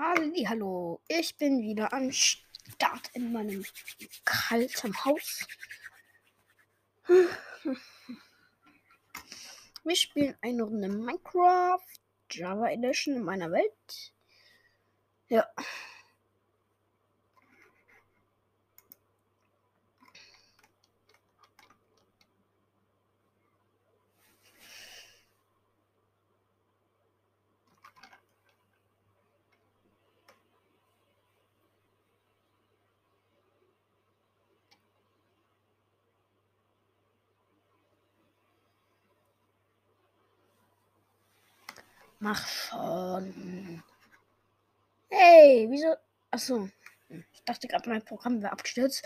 Hallo, ich bin wieder am Start in meinem kalten Haus. Wir spielen eine Runde Minecraft Java Edition in meiner Welt. Ja. Mach schon. Hey, wieso? Achso. Ich dachte gerade, mein Programm wäre abgestürzt.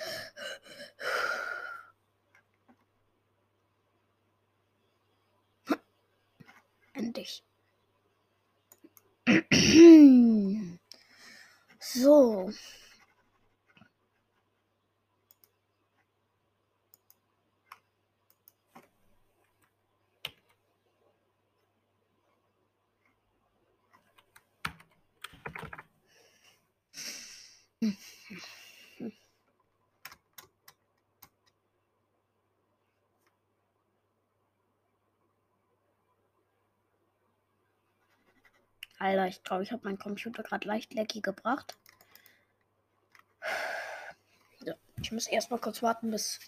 Endlich. So. Alter, ich glaube, ich habe meinen Computer gerade leicht lecky gebracht. So, ich muss erstmal kurz warten, bis.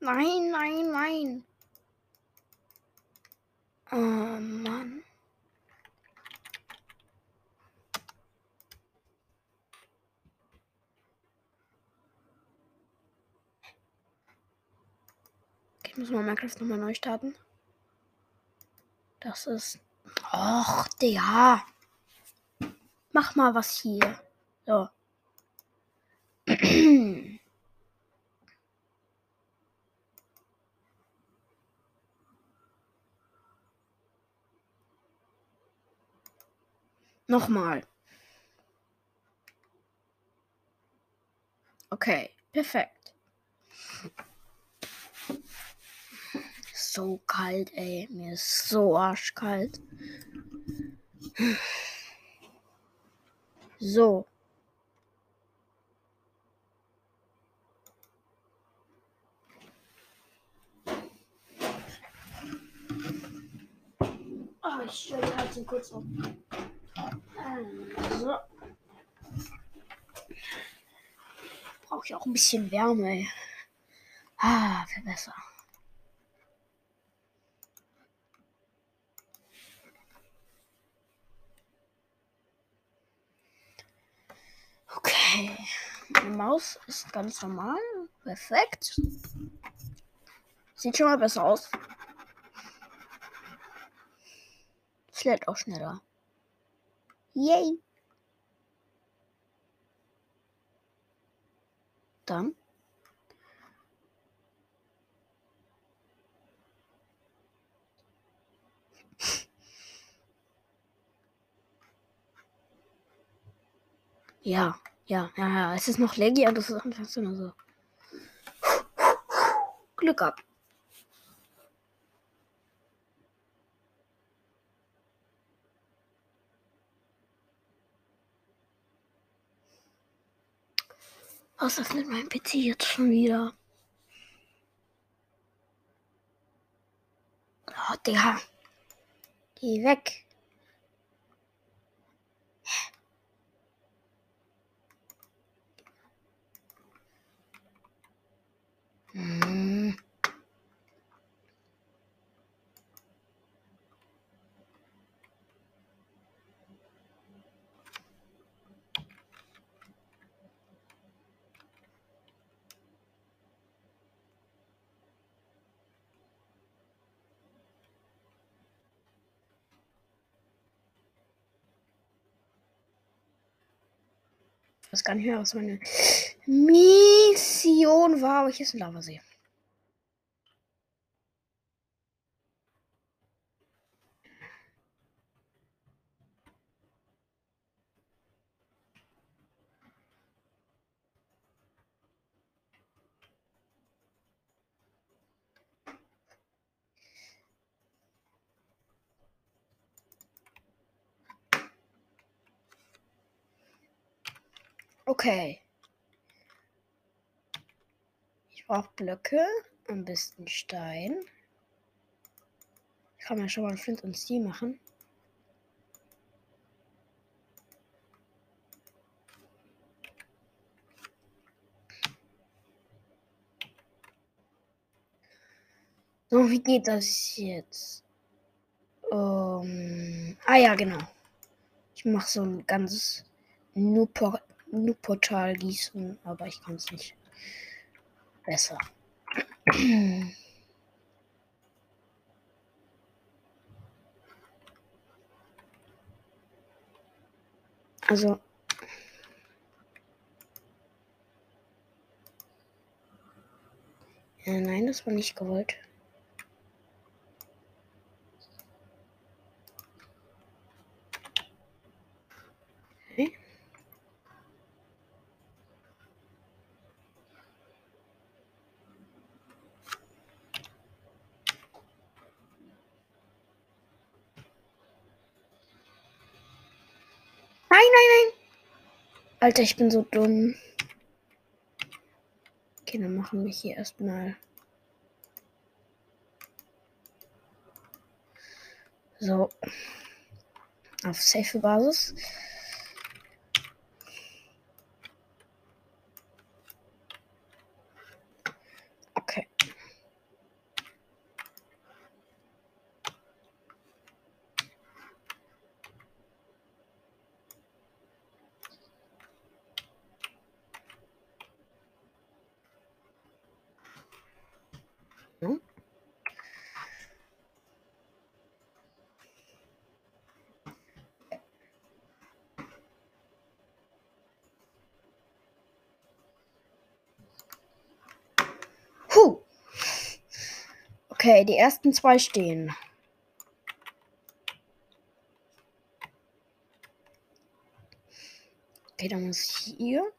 Nein, nein, nein. Oh Mann. Muss mal Minecraft nochmal neu starten. Das ist. Och, der. Mach mal was hier. So. Nochmal. Okay, perfekt. So kalt, ey. Mir ist so arschkalt. So. Oh, ich stelle die Heizung kurz auf. So. Brauche ich auch ein bisschen Wärme. Ah, viel besser. Okay. Maus ist ganz normal. Perfekt. Sieht schon mal besser aus. Lädt auch schneller. Yay. Dann. Ja, ja, ja, ja. Es ist noch laggy und das ist einfach so. Glück gehabt. Was öffnet mein PC jetzt schon wieder? Oh, Digga. Geh weg. Hm. Weiß gar nicht mehr, was meine Mission war, aber hier ist ein Lavasee. Okay. Ich brauche Blöcke, am besten Stein. Ich kann mir schon mal Flint und Steel machen. So, wie geht das jetzt? Um, ah ja, genau. Ich mache so ein ganzes Nu-Portal gießen, aber ich kann es nicht besser. Also. Ja, nein, das war nicht gewollt. Alter, ich bin so dumm. Okay, dann machen wir hier erstmal. So. Auf safe Basis. Okay, die ersten zwei stehen. Okay, dann muss ich hier.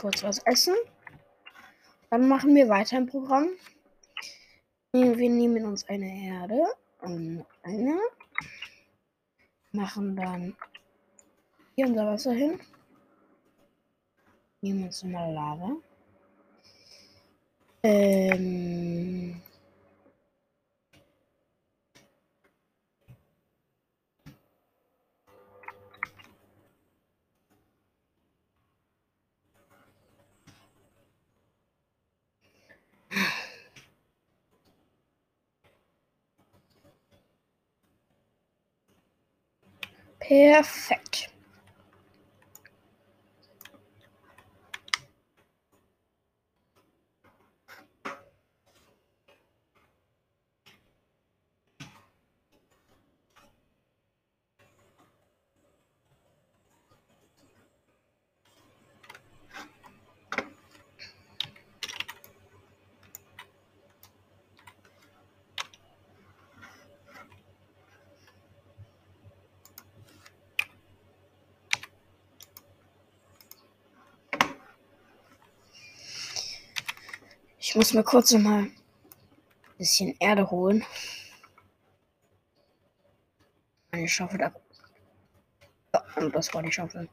Kurz was essen. Dann machen wir weiter im Programm. Wir nehmen uns eine Erde und eine. Machen dann hier unser Wasser hin. Nehmen uns mal Lava. Ähm. Perfekt. Muss mir kurz noch mal ein bisschen Erde holen. Eine Schaufel ab. Ja, und das war die Schaufel.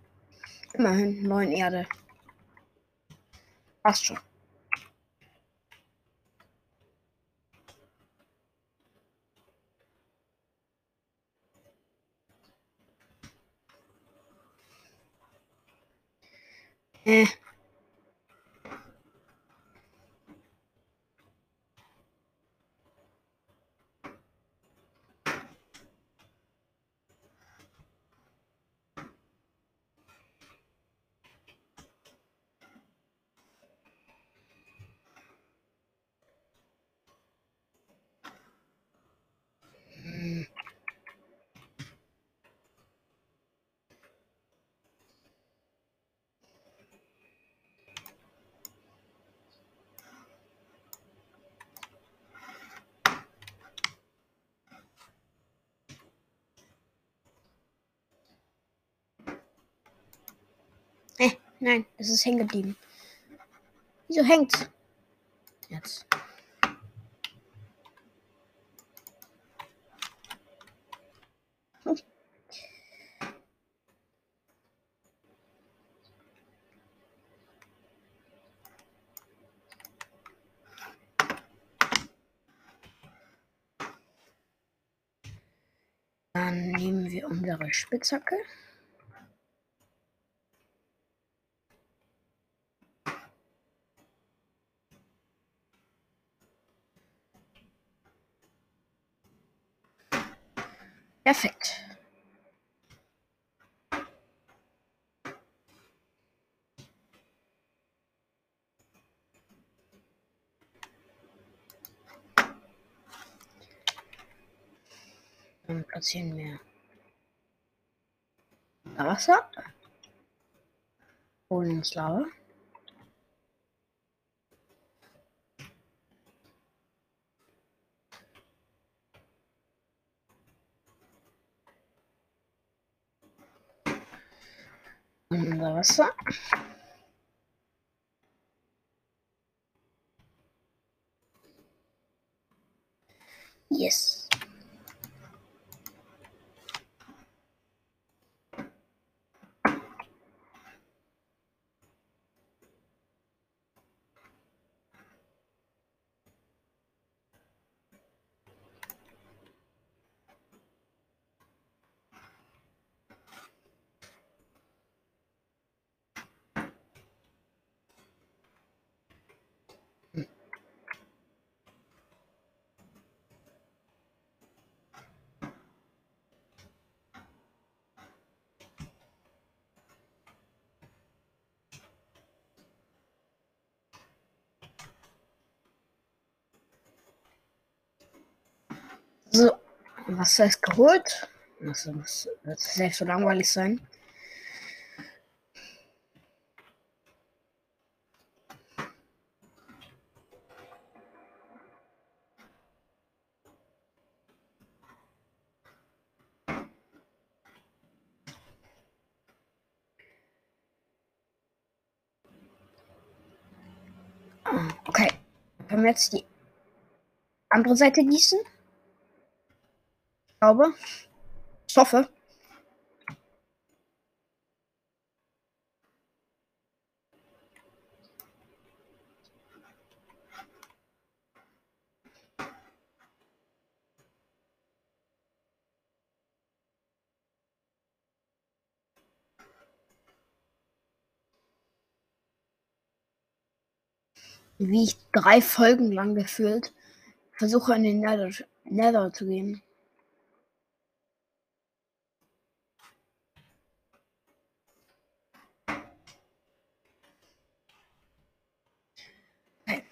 Immerhin neun Erde. Passt schon. Äh. Nein, es ist hängen geblieben. Wieso hängt's? Jetzt. Dann nehmen wir unsere Spitzhacke. Perfekt. Dann platzieren wir Wasser. Uns Lava. Unser Wasser. Yes. So, Wasser ist geholt. Das muss- wird selbst so langweilig sein. Okay. Können wir jetzt die andere Seite gießen? Glaube. Ich hoffe. Wie ich drei Folgen lang gefühlt versuche in den Nether, Nether zu gehen. Okay.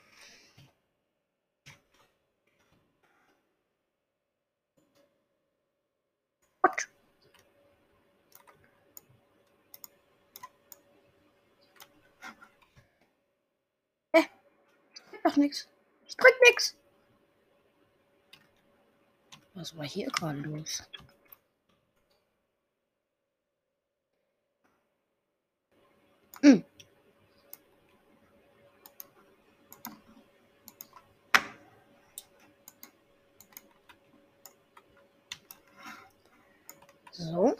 What? Hä? Ich krieg doch nix. Ich krieg nix. Was war hier gerade los? Hm. So.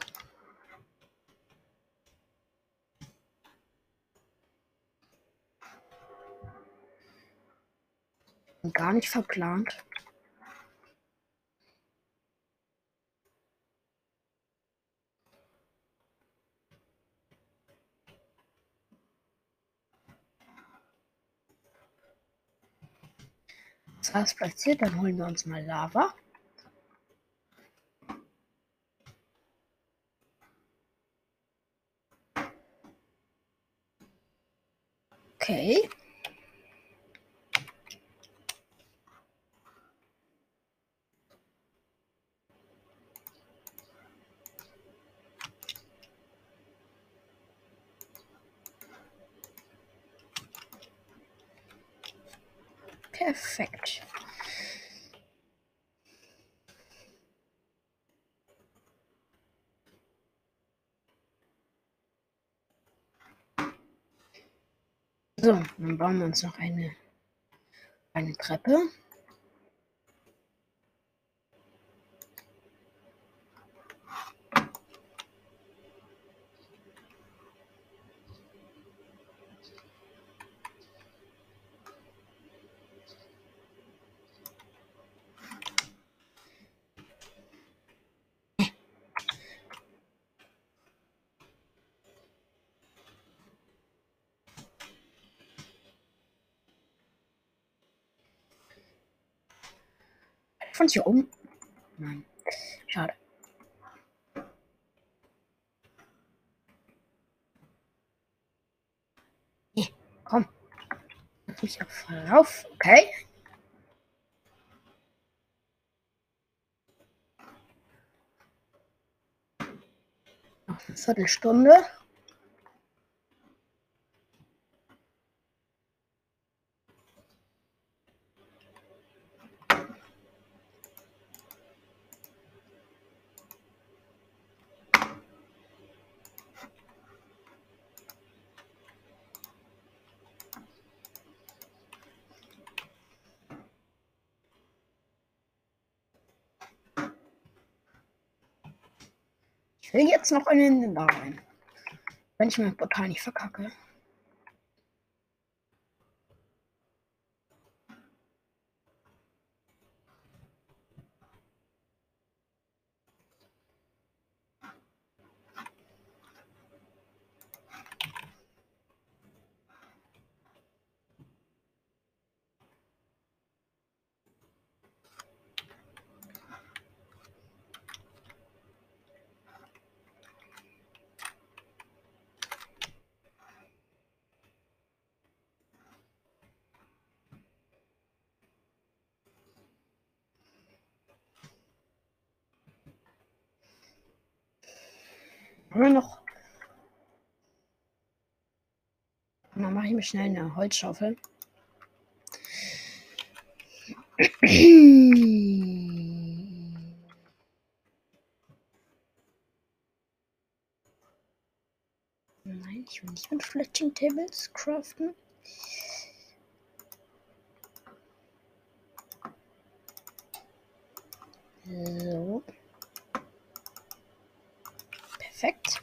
Gar nicht verplant. Heißt platziert, dann holen wir uns mal Lava. Okay. Perfekt. So, dann bauen wir uns noch eine, eine Treppe. Von hier oben? Nein. Schade. Nee, komm. Ich auf. Okay. Noch eine Viertelstunde. Will jetzt noch in den da rein. Wenn ich mein Portal nicht verkacke. Nur noch. Dann mache ich mir schnell eine Holzschaufel. Nein, ich will nicht mit Fletching Tables craften. So. Perfekt.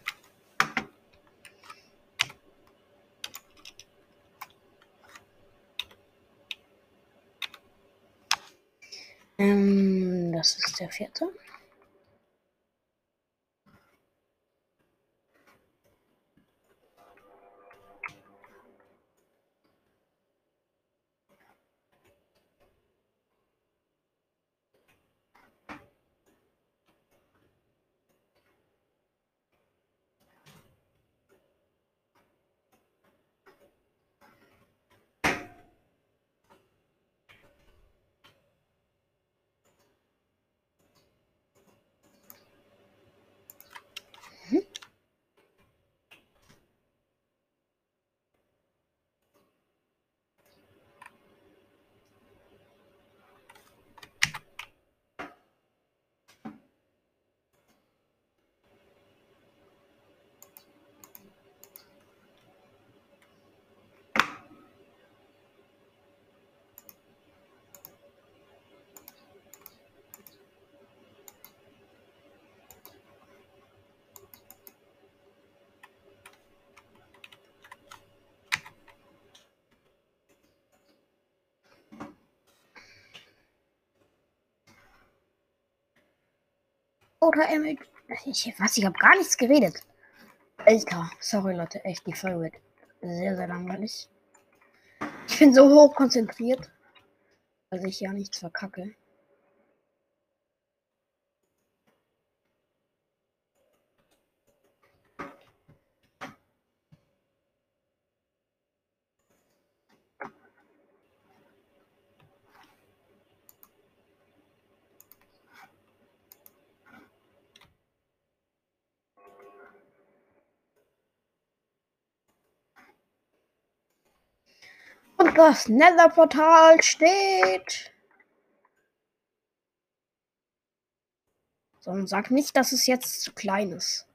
Ähm, das ist der vierte. Oder Emil. Ich, was? Ich habe gar nichts geredet. Alter, sorry Leute, echt, die Folge wird sehr, sehr langweilig. Ich bin so hoch konzentriert, dass ich ja nichts verkacke. Und das Nether-Portal steht. So, und sag nicht, dass es jetzt zu klein ist.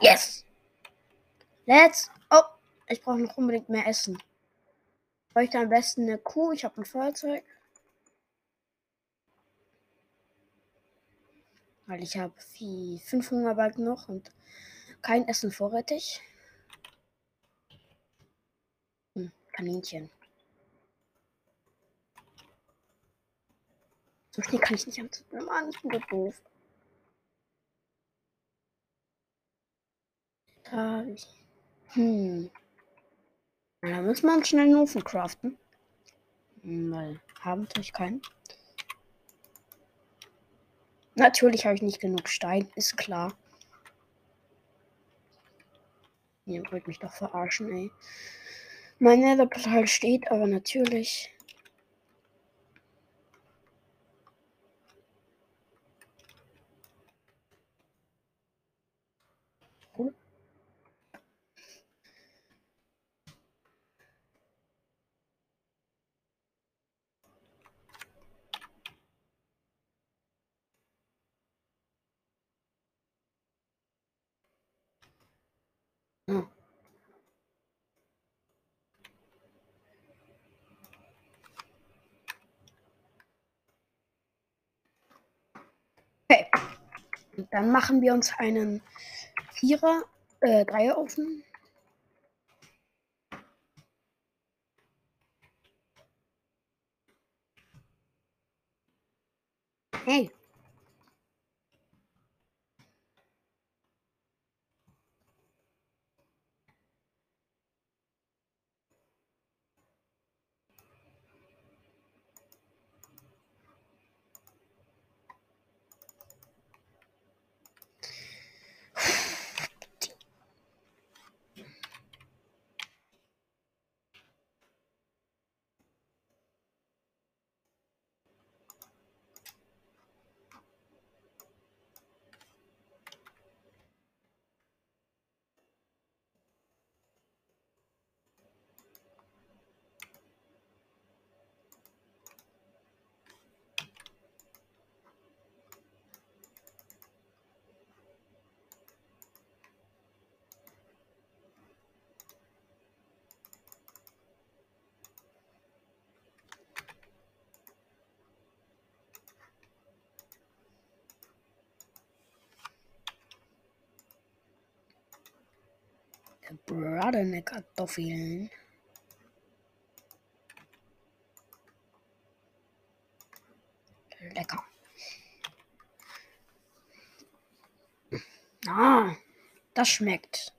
Yes! Let's. Oh, ich brauche noch unbedingt mehr Essen. Ich bräuchte am besten eine Kuh. Ich habe ein Feuerzeug. Weil ich habe fünf Hungerbalken noch und kein Essen vorrätig. Hm, Kaninchen. So schnell kann ich nicht anzünden. Mann, ich bin so doof. Da. Hm. Da wir uns schnell einen Ofen craften. Hm, weil haben natürlich keinen. Natürlich habe ich nicht genug Stein, ist klar. Ihr wollt mich doch verarschen, ey. Mein Netherportal steht aber natürlich. Okay. Dann machen wir uns einen Vierer, äh, Dreierofen. Hey. Gebratene Kartoffeln. Lecker. Ah, das schmeckt.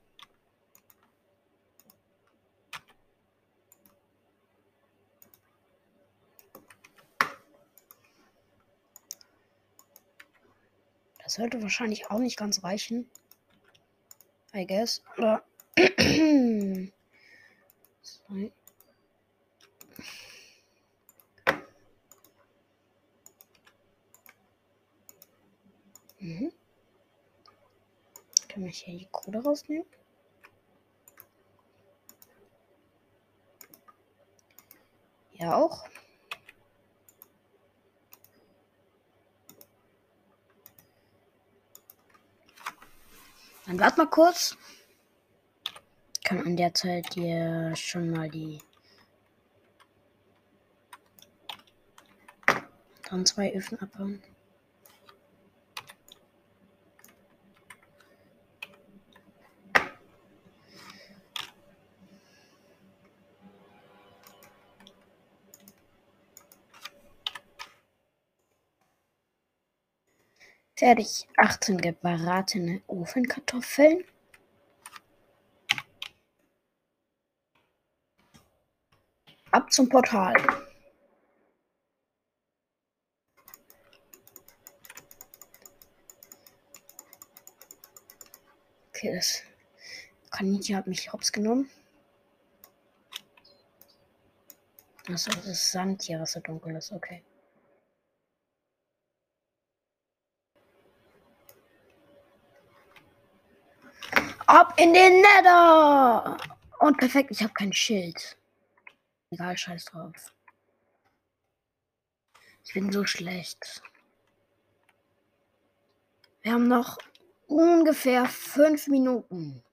Das sollte wahrscheinlich auch nicht ganz reichen. I guess. Oder Zwei. Mhm. Kann ich hier die Kohle rausnehmen? Ja auch. Dann warte mal kurz kann an der Zeit dir schon mal die dann zwei Öfen abbauen. Fertig. 18 gebratene Ofenkartoffeln. Ab zum Portal. Okay, das Kaninchen hat mich hops genommen. Das ist Sand hier, was so dunkel ist. Okay. Ab in den Nether! Und perfekt, ich habe kein Schild. Egal, scheiß drauf. Ich bin so schlecht. Wir haben noch ungefähr fünf Minuten.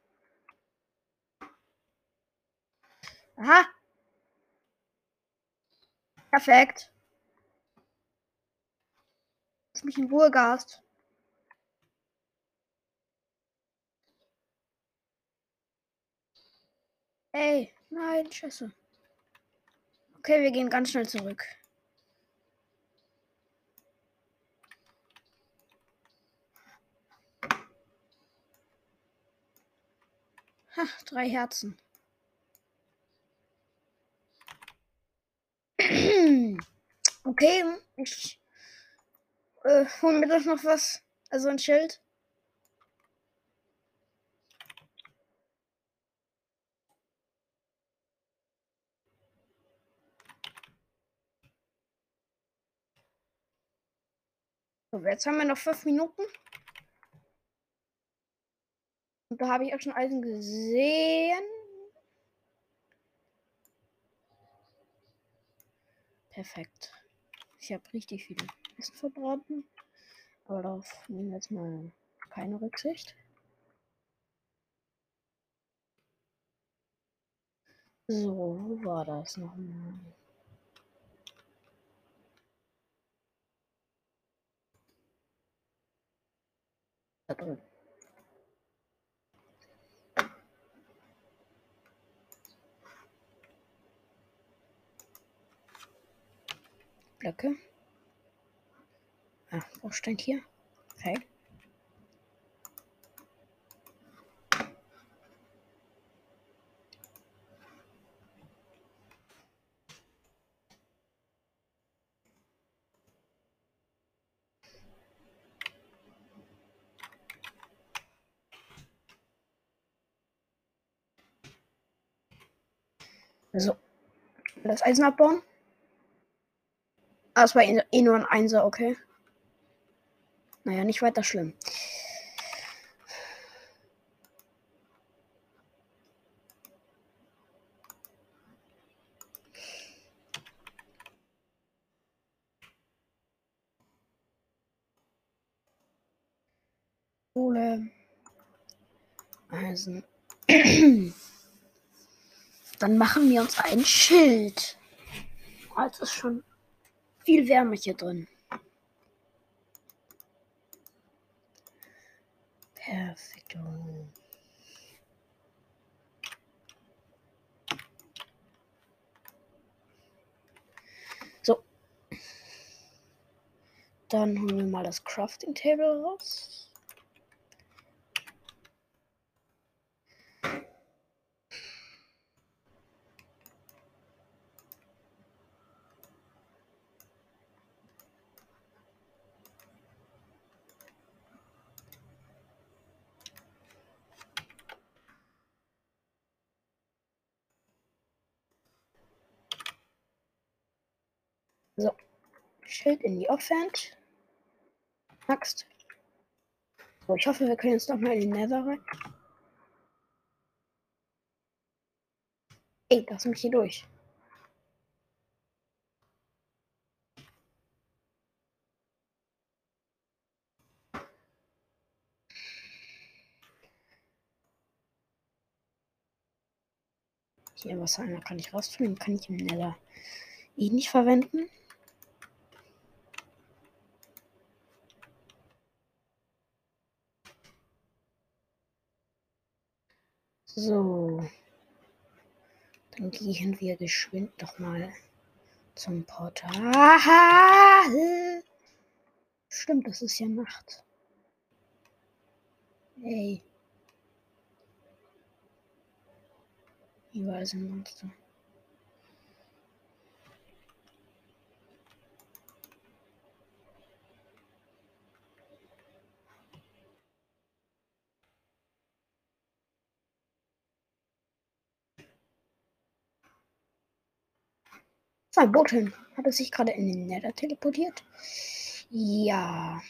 Aha. Perfekt. Lass mich in Ruhe, Gast. Ey, nein, Scheiße. Okay, wir gehen ganz schnell zurück. Ha, drei Herzen. Okay, ich äh, hol mir doch noch was. Also ein Schild. Jetzt haben wir noch fünf Minuten. Und da habe ich auch schon Eisen gesehen. Perfekt. Ich habe richtig viel Essen verbraten. Aber darauf nehmen wir jetzt mal keine Rücksicht. So, wo war das nochmal? Blöcke. Ah, steht hier? Okay. So. Das Eisen abbauen. Ah, es war eh, eh nur ein Einser, okay. Naja, nicht weiter schlimm. Kohle. Eisen. Dann machen wir uns ein Schild. Oh, es ist schon viel wärmer hier drin. Perfekt. So. Dann holen wir mal das Crafting Table raus. So. Schild in die Offhand. Axt. So, ich hoffe, wir können jetzt noch mal in den Nether rein. Ey, lass mich hier durch. Hier was kann ich rausfinden, kann ich im Nether eh nicht verwenden. So. Dann gehen wir geschwind doch mal zum Portal. Stimmt, das ist ja Nacht. Ey. Überall sind Monster. Zwei Boten. Hat er sich gerade in den Nether teleportiert? Ja.